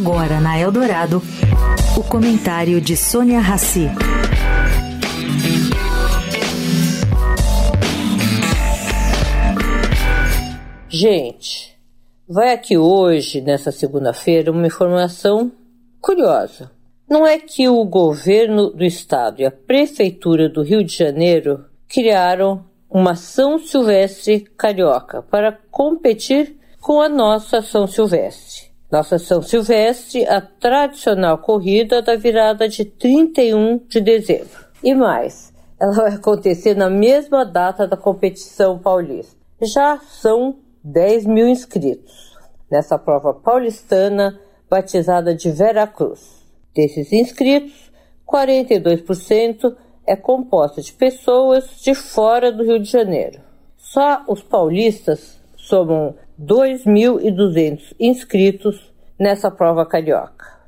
Agora na Eldorado, o comentário de Sônia Rassi. Gente, vai aqui hoje, nessa segunda-feira, uma informação curiosa. Não é que o governo do estado e a prefeitura do Rio de Janeiro criaram uma São Silvestre carioca para competir com a nossa São Silvestre. Nossa São Silvestre, a tradicional corrida da virada de 31 de dezembro. E mais, ela vai acontecer na mesma data da competição paulista. Já são 10 mil inscritos nessa prova paulistana batizada de Vera Cruz. Desses inscritos, 42% é composta de pessoas de fora do Rio de Janeiro. Só os paulistas somam 2.200 inscritos nessa prova carioca.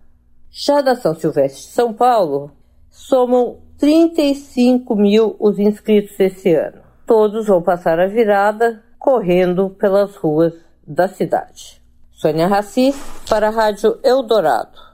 Já da São Silvestre de São Paulo, somam 35 mil os inscritos esse ano. Todos vão passar a virada correndo pelas ruas da cidade. Sônia Raci, para a Rádio Eldorado.